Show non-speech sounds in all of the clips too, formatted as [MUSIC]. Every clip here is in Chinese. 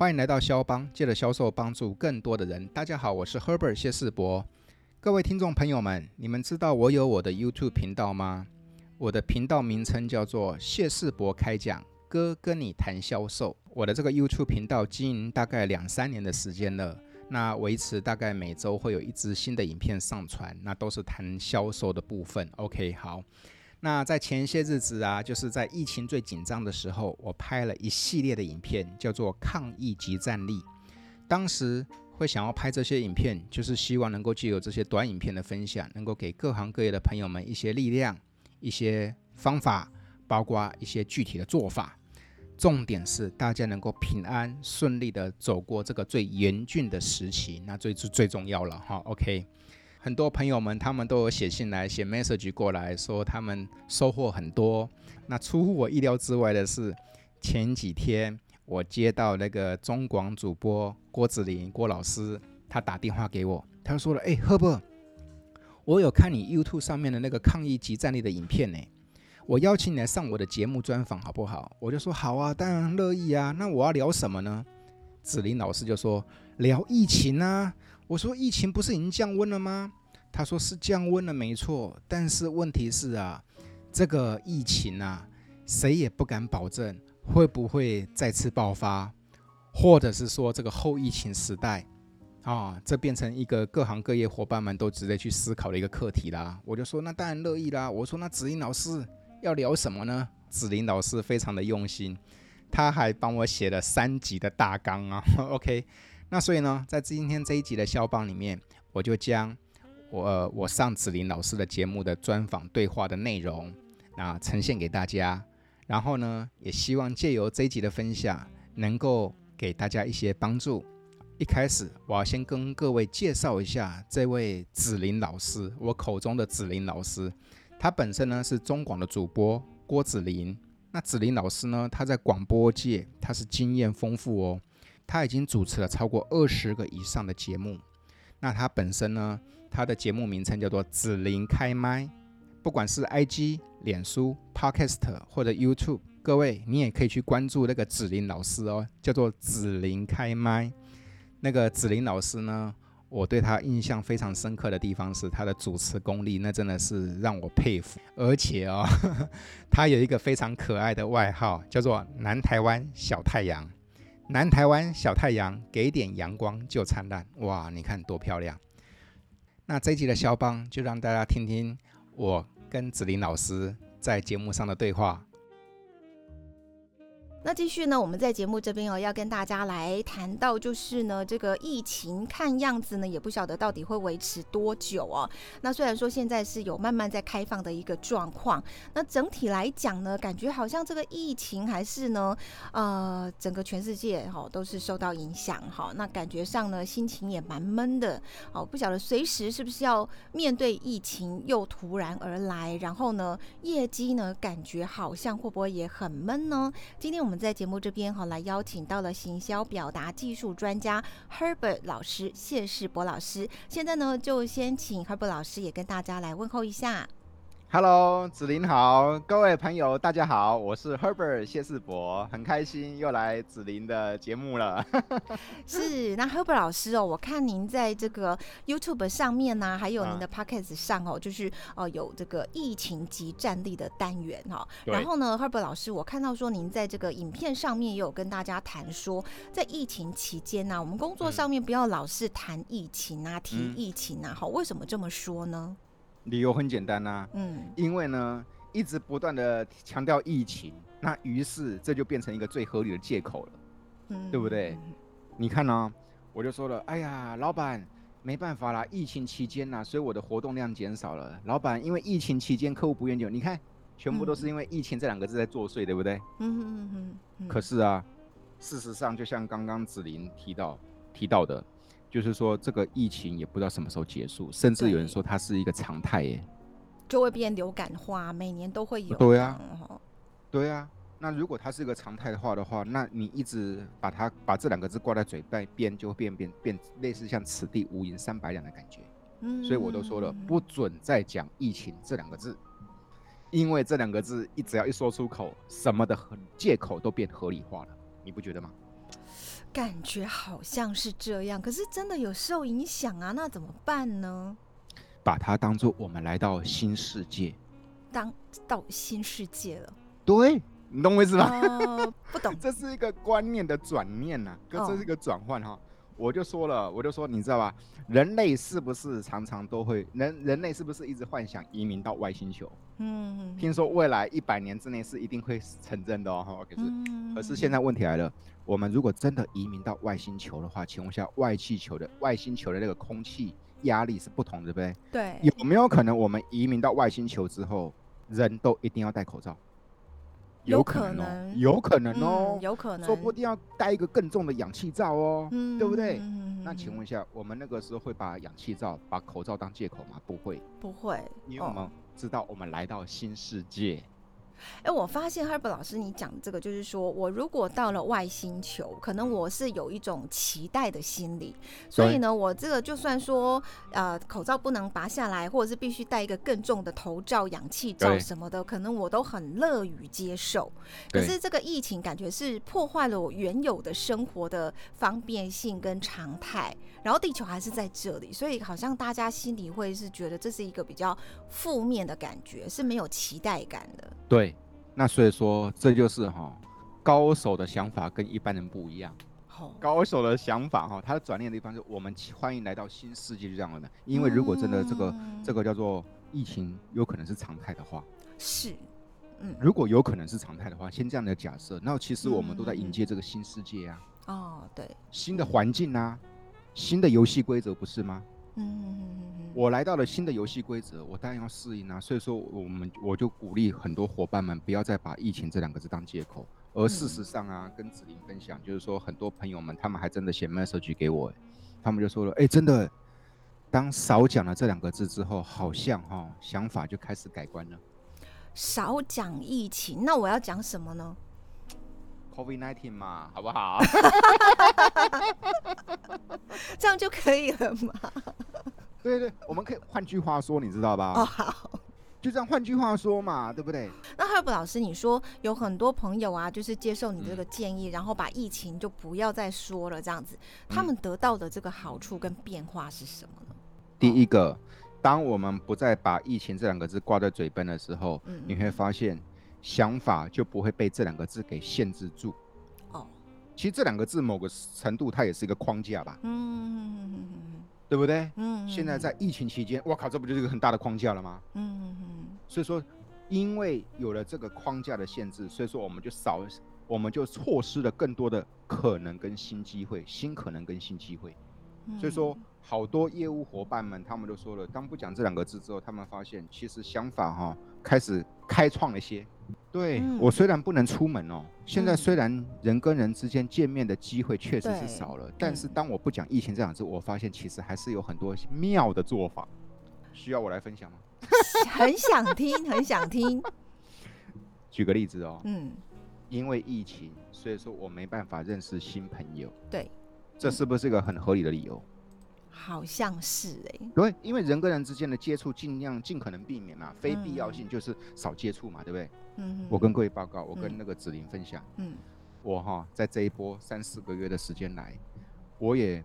欢迎来到肖邦，借着销售帮助更多的人。大家好，我是 Herbert 谢世博。各位听众朋友们，你们知道我有我的 YouTube 频道吗？我的频道名称叫做谢世博开讲，哥跟你谈销售。我的这个 YouTube 频道经营大概两三年的时间了，那维持大概每周会有一支新的影片上传，那都是谈销售的部分。OK，好。那在前些日子啊，就是在疫情最紧张的时候，我拍了一系列的影片，叫做“抗疫及战力”。当时会想要拍这些影片，就是希望能够借由这些短影片的分享，能够给各行各业的朋友们一些力量、一些方法，包括一些具体的做法。重点是大家能够平安顺利的走过这个最严峻的时期，那最最最重要了哈。OK。很多朋友们，他们都有写信来，写 message 过来说他们收获很多。那出乎我意料之外的是，前几天我接到那个中广主播郭子林郭老师，他打电话给我，他说了：“哎，Herbert，我有看你 YouTube 上面的那个抗疫即战力的影片呢，我邀请你来上我的节目专访好不好？”我就说：“好啊，当然乐意啊。”那我要聊什么呢？子林老师就说：“聊疫情啊。”我说疫情不是已经降温了吗？他说是降温了，没错。但是问题是啊，这个疫情啊，谁也不敢保证会不会再次爆发，或者是说这个后疫情时代啊，这变成一个各行各业伙伴们都值得去思考的一个课题啦。我就说那当然乐意啦。我说那子林老师要聊什么呢？子林老师非常的用心，他还帮我写了三集的大纲啊。[LAUGHS] OK。那所以呢，在今天这一集的肖邦里面，我就将我、我上子林老师的节目的专访对话的内容，那呈现给大家。然后呢，也希望借由这一集的分享，能够给大家一些帮助。一开始，我要先跟各位介绍一下这位子林老师，我口中的子林老师，他本身呢是中广的主播郭子林。那子林老师呢，他在广播界他是经验丰富哦。他已经主持了超过二十个以上的节目。那他本身呢，他的节目名称叫做“子林开麦”。不管是 IG、脸书、Podcast 或者 YouTube，各位你也可以去关注那个子林老师哦，叫做“子林开麦”。那个子林老师呢，我对他印象非常深刻的地方是他的主持功力，那真的是让我佩服。而且哦，呵 [LAUGHS] 呵他有一个非常可爱的外号，叫做“南台湾小太阳”。南台湾小太阳，给点阳光就灿烂。哇，你看多漂亮！那这一集的肖邦就让大家听听我跟子林老师在节目上的对话。那继续呢，我们在节目这边哦，要跟大家来谈到，就是呢，这个疫情看样子呢，也不晓得到底会维持多久哦。那虽然说现在是有慢慢在开放的一个状况，那整体来讲呢，感觉好像这个疫情还是呢，呃，整个全世界哈都是受到影响哈。那感觉上呢，心情也蛮闷的哦，不晓得随时是不是要面对疫情又突然而来，然后呢，业绩呢，感觉好像会不会也很闷呢？今天我们。我们在节目这边哈，来邀请到了行销表达技术专家 Herbert 老师谢世博老师。现在呢，就先请 Herbert 老师也跟大家来问候一下。Hello，子林好，各位朋友大家好，我是 Herbert 谢世博，很开心又来子林的节目了。[LAUGHS] [LAUGHS] 是，那 Herbert 老师哦，我看您在这个 YouTube 上面呢、啊，还有您的 Podcast 上哦，就是哦有这个疫情及战力的单元哈。然后呢，Herbert 老师，我看到说您在这个影片上面也有跟大家谈说，在疫情期间呢、啊，我们工作上面不要老是谈疫情啊，提疫情啊，好，为什么这么说呢？理由很简单呐、啊，嗯，因为呢，一直不断的强调疫情，那于是这就变成一个最合理的借口了，嗯，对不对？嗯、你看呢、啊，我就说了，哎呀，老板没办法啦，疫情期间呐、啊，所以我的活动量减少了。老板，因为疫情期间客户不愿意，你看，全部都是因为疫情这两个字在作祟，对不对？嗯嗯嗯嗯。可是啊，事实上就像刚刚子林提到提到的。就是说，这个疫情也不知道什么时候结束，甚至有人说它是一个常态耶，就会变流感化，每年都会有。对啊，对啊。那如果它是一个常态的话的话，那你一直把它把这两个字挂在嘴边，就会变变变类似像此地无银三百两的感觉。嗯，所以我都说了，不准再讲疫情这两个字，因为这两个字一只要一说出口，什么的借口都变合理化了，你不觉得吗？感觉好像是这样，可是真的有受影响啊，那怎么办呢？把它当做我们来到新世界，当到新世界了。对，你懂我意思吧？呃，不懂，[LAUGHS] 这是一个观念的转念呐、啊，这是一个转换哈。我就说了，我就说，你知道吧？人类是不是常常都会人？人类是不是一直幻想移民到外星球？嗯，听说未来一百年之内是一定会成真的哦。可是，嗯、可是现在问题来了，我们如果真的移民到外星球的话，请问一下，外气球的外星球的那个空气压力是不同的，对不对？对。有没有可能我们移民到外星球之后，人都一定要戴口罩？有可能，有可能哦，有可能，说不定要带一个更重的氧气罩哦，嗯，对不对？嗯，那请问一下，我们那个时候会把氧气罩、把口罩当借口吗？不会，不会，因为我们知道我们来到新世界。哎，我发现 Herbert 老师，你讲这个就是说，我如果到了外星球，可能我是有一种期待的心理，所以呢，我这个就算说，呃，口罩不能拔下来，或者是必须戴一个更重的头罩、氧气罩什么的，可能我都很乐于接受。可是这个疫情感觉是破坏了我原有的生活的方便性跟常态，然后地球还是在这里，所以好像大家心里会是觉得这是一个比较负面的感觉，是没有期待感的。对，那所以说这就是哈，高手的想法跟一般人不一样。好，高手的想法哈，他的转念的地方是我们欢迎来到新世界，就这样的。因为如果真的这个、嗯、这个叫做疫情有可能是常态的话，是，嗯，如果有可能是常态的话，先这样的假设，那其实我们都在迎接这个新世界啊。哦，对，新的环境啊，新的游戏规则不是吗？嗯，我来到了新的游戏规则，我当然要适应啊。所以说，我们我就鼓励很多伙伴们不要再把疫情这两个字当借口。而事实上啊，跟子林分享，就是说很多朋友们他们还真的写 message 给我，他们就说了，哎，真的，当少讲了这两个字之后，好像哈想法就开始改观了。少讲疫情，那我要讲什么呢？COVID-19 嘛，好不好？[LAUGHS] 这样就可以了吗？对对，我们可以换句话说，你知道吧？哦，好，就这样换句话说嘛，对不对？那 Herbert 老师，你说有很多朋友啊，就是接受你这个建议，嗯、然后把疫情就不要再说了，这样子，他们得到的这个好处跟变化是什么呢？第一个，当我们不再把疫情这两个字挂在嘴边的时候，嗯、你会发现。想法就不会被这两个字给限制住。哦，其实这两个字某个程度它也是一个框架吧。嗯，对不对？嗯。现在在疫情期间，我靠，这不就是一个很大的框架了吗？嗯。所以说，因为有了这个框架的限制，所以说我们就少，我们就错失了更多的可能跟新机会，新可能跟新机会。所以说，好多业务伙伴们他们都说了，当不讲这两个字之后，他们发现其实想法哈开始开创了一些。对、嗯、我虽然不能出门哦，现在虽然人跟人之间见面的机会确实是少了，但是当我不讲疫情这两个字，我发现其实还是有很多妙的做法，需要我来分享吗？[LAUGHS] 很想听，很想听。[LAUGHS] 举个例子哦，嗯，因为疫情，所以说我没办法认识新朋友，对，这是不是一个很合理的理由？好像是哎、欸，对，因为人跟人之间的接触尽量尽可能避免嘛，非必要性就是少接触嘛，对不对？嗯，我跟各位报告，我跟那个子林分享，嗯，我哈在这一波三四个月的时间来，我也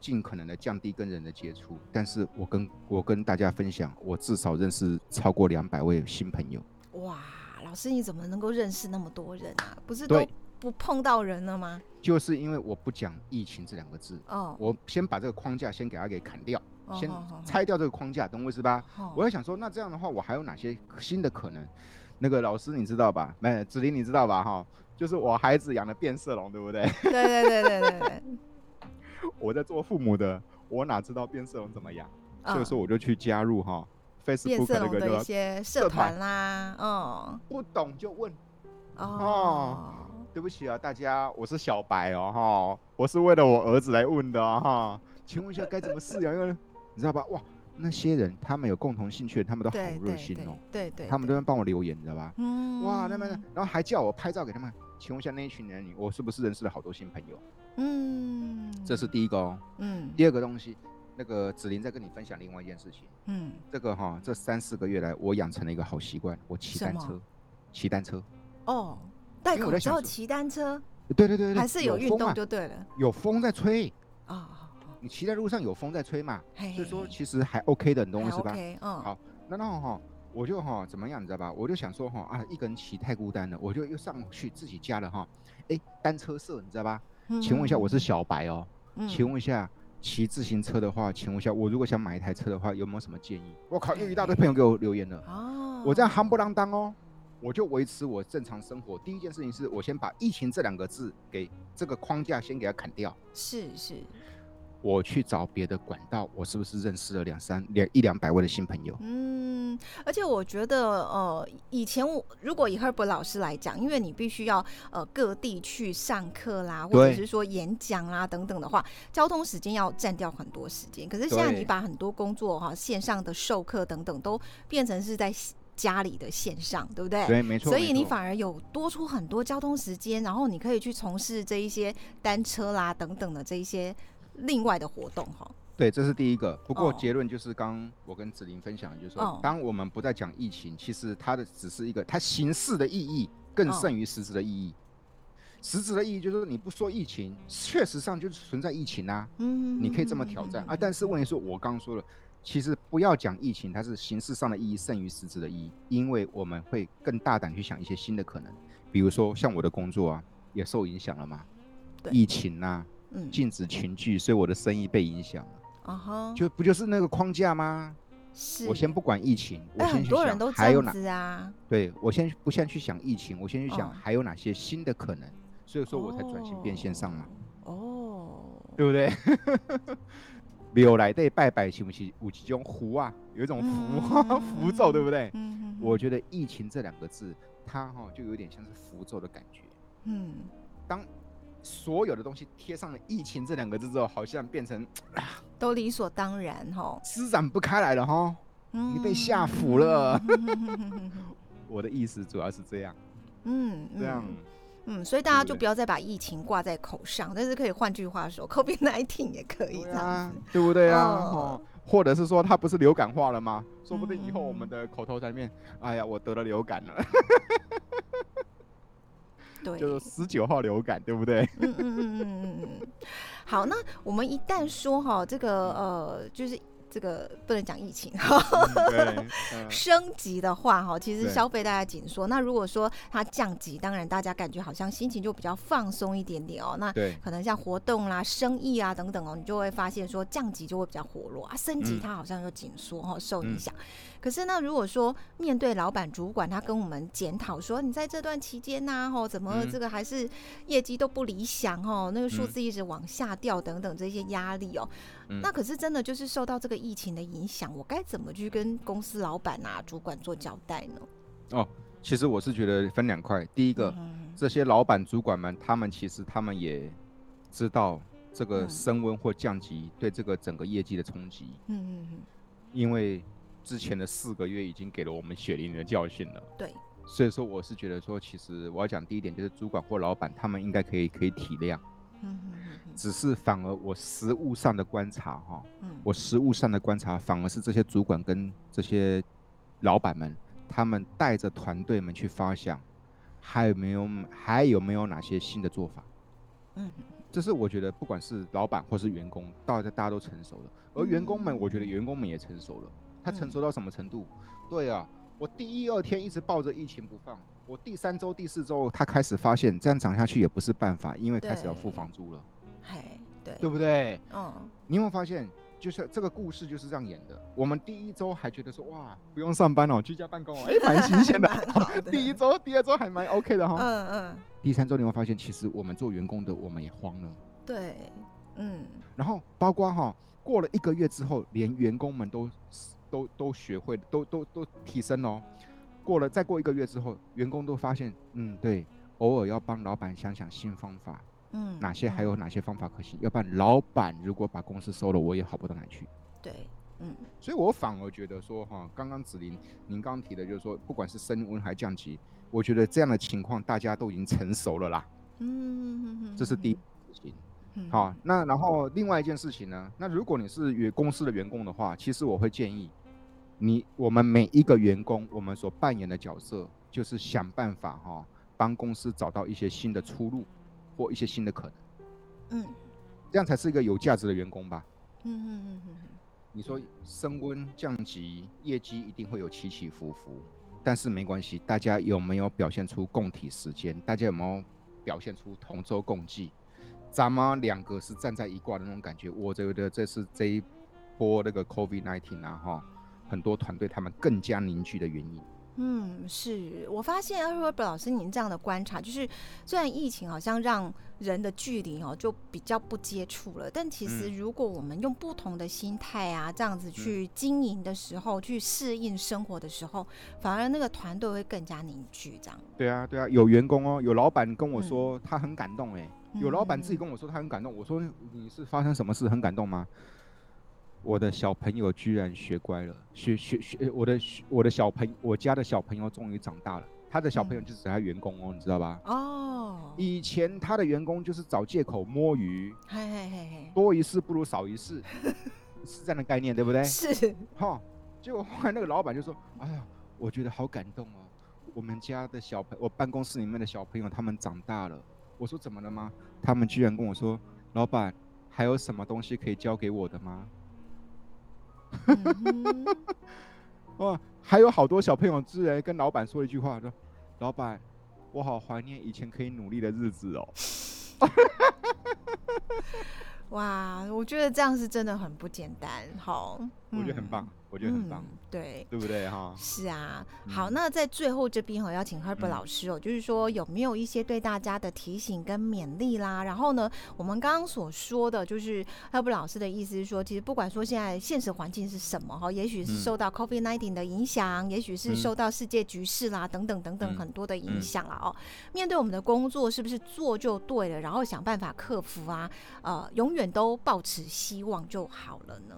尽可能的降低跟人的接触，但是我跟我跟大家分享，我至少认识超过两百位新朋友。哇，老师你怎么能够认识那么多人啊？不是都不碰到人了吗？就是因为我不讲疫情这两个字，哦，我先把这个框架先给它给砍掉，哦、先拆掉这个框架，懂我意思吧？哦、我在想说，那这样的话，我还有哪些新的可能？那个老师你知道吧？没，子林你知道吧？哈，就是我孩子养的变色龙，对不对？对对对对对对。我在做父母的，我哪知道变色龙怎么养？哦、所以说我就去加入哈，Facebook 那个的一些社团啦，嗯，不懂就问，哦。哦对不起啊，大家，我是小白哦，哈，我是为了我儿子来问的哈，请问一下该怎么饲养？因为你知道吧？哇，那些人他们有共同兴趣，他们都好热心哦，对对，他们都在帮我留言，你知道吧？嗯，哇，那么然后还叫我拍照给他们，请问一下那一群人，我是不是认识了好多新朋友？嗯，这是第一个哦，嗯，第二个东西，那个子林在跟你分享另外一件事情，嗯，这个哈，这三四个月来我养成了一个好习惯，我骑单车，骑单车，哦。戴口罩骑单车，对对对对，还是有运动就对了，有风在吹。啊。你骑在路上有风在吹嘛，所以说其实还 OK 的，你懂我意思吧？嗯，好，那然后哈，我就哈怎么样，你知道吧？我就想说哈啊，一个人骑太孤单了，我就又上去自己加了哈，哎，单车社，你知道吧？嗯、请问一下，我是小白哦，嗯、请问一下，骑自行车的话，请问一下，我如果想买一台车的话，有没有什么建议？我靠，又一大堆朋友给我留言了，哦，我这样夯不啷当哦，我就维持我正常生活。第一件事情是我先把疫情这两个字给这个框架先给它砍掉，是是。我去找别的管道，我是不是认识了两三两一两百位的新朋友？嗯，而且我觉得，呃，以前我如果以 Herbert 老师来讲，因为你必须要呃各地去上课啦，或者是说演讲啦等等的话，交通时间要占掉很多时间。可是现在你把很多工作哈线上的授课等等都变成是在家里的线上，对不对？对，没错。所以你反而有多出很多交通时间，然后你可以去从事这一些单车啦等等的这一些。另外的活动哈，对，这是第一个。不过结论就是，刚我跟子琳分享的，就是说，oh. 当我们不再讲疫情，其实它的只是一个，它形式的意义更胜于实质的意义。Oh. 实质的意义就是说，你不说疫情，确实上就是存在疫情啊。嗯，你可以这么挑战啊。但是问题是我刚刚说了，其实不要讲疫情，它是形式上的意义胜于实质的意义，因为我们会更大胆去想一些新的可能，比如说像我的工作啊，也受影响了嘛，疫情啊。禁止群聚，所以我的生意被影响了。啊哈，就不就是那个框架吗？是。我先不管疫情，我先去想还有哪啊？对，我先不先去想疫情，我先去想还有哪些新的可能，所以说我才转型变线上嘛。哦，对不对？[LAUGHS] 庙来对拜拜，是不是有几种符啊？有一种符符 [LAUGHS] 咒，对不对？嗯，我觉得疫情这两个字，它哈就有点像是符咒的感觉。嗯，当。所有的东西贴上了“疫情”这两个字之后，好像变成 [TSK] 都理所当然哈，施展不开来了哈，你被吓服了。[LAUGHS] 我的意思主要是这样，嗯，这样，嗯，所以大家就不要再把疫情挂在口上，但是可以换句话说，COVID-19 [LAUGHS] 也可以这样子，对不对啊？或者是说它不是流感化了吗？说不定以后我们的口头禅里面，哎呀，我得了流感了。[LAUGHS] 对，[LAUGHS] 就是十九号流感，对不对？嗯嗯嗯嗯嗯嗯。好，那我们一旦说哈，这个呃，就是。这个不能讲疫情，[LAUGHS] 嗯嗯、升级的话哈，其实消费大家紧缩。那如果说它降级，当然大家感觉好像心情就比较放松一点点哦。那可能像活动啦、生意啊等等哦，你就会发现说降级就会比较活络啊，升级它好像又紧缩哈，受影响。嗯、可是呢，如果说面对老板主管，他跟我们检讨说，你在这段期间呐，吼，怎么这个还是业绩都不理想哦，那个数字一直往下掉等等这些压力哦。嗯、那可是真的就是受到这个疫情的影响，我该怎么去跟公司老板啊、主管做交代呢？哦，其实我是觉得分两块。第一个，嗯、这些老板主管们，他们其实他们也知道这个升温或降级对这个整个业绩的冲击。嗯嗯嗯。因为之前的四个月已经给了我们血淋淋的教训了。对。所以说，我是觉得说，其实我要讲第一点，就是主管或老板他们应该可以可以体谅。嗯哼。只是反而我实物上的观察哈，我实物上的观察反而是这些主管跟这些老板们，他们带着团队们去发想，还有没有还有没有哪些新的做法？嗯，这是我觉得不管是老板或是员工，大家大家都成熟了，而员工们，我觉得员工们也成熟了。他成熟到什么程度？对啊，我第一二天一直抱着疫情不放，我第三周第四周他开始发现这样涨下去也不是办法，因为开始要付房租了。嘿，对，对不对？嗯，你有没有发现，就是这个故事就是这样演的。我们第一周还觉得说，哇，不用上班哦，居家办公哦，哎，蛮新鲜 [LAUGHS] 的。第一周、第二周还蛮 OK 的哈。嗯嗯。第三周你会发现，其实我们做员工的，我们也慌了。对，嗯。然后包括哈，过了一个月之后，连员工们都都都学会，都都都提升哦。过了再过一个月之后，员工都发现，嗯，对，偶尔要帮老板想想新方法。嗯，哪些还有哪些方法可行？嗯、要不然老板如果把公司收了，我也好不到哪去。对，嗯，所以我反而觉得说哈，刚刚子琳您刚提的就是说，不管是升温还降级，我觉得这样的情况大家都已经成熟了啦。嗯，这是第一事情。嗯、好，那然后另外一件事情呢？那如果你是员公司的员工的话，其实我会建议你，我们每一个员工，我们所扮演的角色就是想办法哈，帮公司找到一些新的出路。或一些新的可能。嗯，这样才是一个有价值的员工吧。嗯嗯嗯嗯。你说升温降级，业绩一定会有起起伏伏，但是没关系。大家有没有表现出共体时间？大家有没有表现出同舟共济？咱们两个是站在一挂的那种感觉。我觉得这是这一波那个 COVID nineteen 啊，哈，很多团队他们更加凝聚的原因。嗯，是我发现 Herbert 老师您这样的观察，就是虽然疫情好像让人的距离哦就比较不接触了，但其实如果我们用不同的心态啊，这样子去经营的时候，去适应生活的时候，反而那个团队会更加凝聚。这样。对啊，对啊，有员工哦，有老板跟我说他很感动，哎，有老板自己跟我说他很感动。我说你是发生什么事很感动吗？我的小朋友居然学乖了，学学学，我的我的小朋我家的小朋友终于长大了。他的小朋友就是他员工哦，嗯、你知道吧？哦，以前他的员工就是找借口摸鱼，嘿嘿嘿嘿，多一事不如少一事，[LAUGHS] 是这样的概念对不对？是，哈，结果后来那个老板就说：“哎呀，我觉得好感动哦，我们家的小朋，我办公室里面的小朋友他们长大了。”我说：“怎么了吗？”他们居然跟我说：“老板，还有什么东西可以交给我的吗？” [LAUGHS] 哦，还有好多小朋友居然跟老板说一句话，说：“老板，我好怀念以前可以努力的日子哦。[LAUGHS] ”哇，我觉得这样是真的很不简单，好，我觉得很棒。嗯我觉得很棒，嗯、对，对不对哈？是啊，好，那在最后这边我要请 Herbert 老师哦，嗯、就是说有没有一些对大家的提醒跟勉励啦？然后呢，我们刚刚所说的，就是 Herbert 老师的意思是说，其实不管说现在现实环境是什么哈，也许是受到 COVID nineteen 的影响，嗯、也许是受到世界局势啦、嗯、等等等等很多的影响了哦。嗯、面对我们的工作，是不是做就对了？然后想办法克服啊，呃，永远都保持希望就好了呢？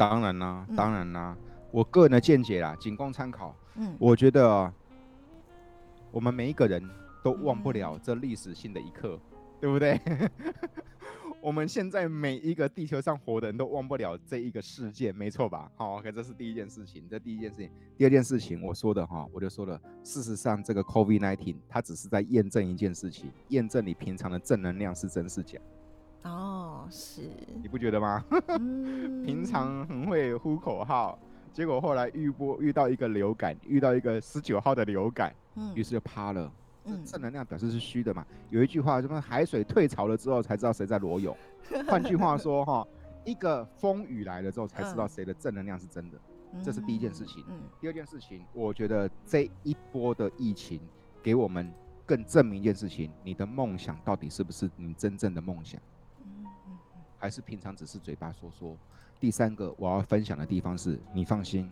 当然啦，当然啦，嗯、我个人的见解啦，仅供参考。嗯，我觉得我们每一个人都忘不了这历史性的一刻，嗯、对不对？[LAUGHS] 我们现在每一个地球上活的人都忘不了这一个事件，没错吧？好，OK，这是第一件事情，这第一件事情。第二件事情，我说的哈，我就说了，事实上，这个 COVID-19 它只是在验证一件事情，验证你平常的正能量是真是假。哦，是，你不觉得吗？[LAUGHS] [LAUGHS] 嗯、平常很会呼口号，结果后来遇波遇到一个流感，遇到一个十九号的流感，嗯，于是就趴了。嗯，正能量表示是虚的嘛。有一句话，什么海水退潮了之后才知道谁在裸泳。[LAUGHS] 换句话说，哈，一个风雨来了之后才知道谁的正能量是真的。嗯、这是第一件事情。嗯，第二件事情，我觉得这一波的疫情给我们更证明一件事情：你的梦想到底是不是你真正的梦想？还是平常只是嘴巴说说。第三个我要分享的地方是，你放心，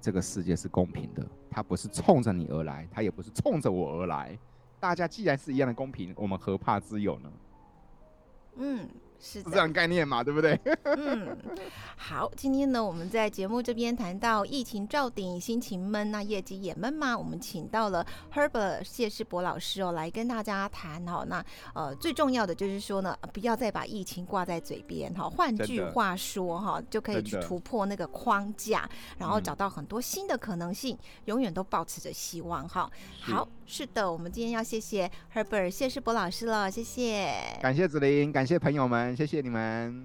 这个世界是公平的，它不是冲着你而来，它也不是冲着我而来。大家既然是一样的公平，我们何怕之有呢？嗯。是这样概念嘛，对不对？[LAUGHS] 嗯，好，今天呢，我们在节目这边谈到疫情照顶，心情闷，那业绩也闷吗？我们请到了 Herbert 谢世博老师哦，来跟大家谈哦。那呃，最重要的就是说呢，不要再把疫情挂在嘴边哈。换句话说哈，就可以去突破那个框架，然后找到很多新的可能性，永远都保持着希望哈。好，是的，我们今天要谢谢 Herbert 谢世博老师了，谢谢，感谢子林，感谢朋友们，谢谢你们。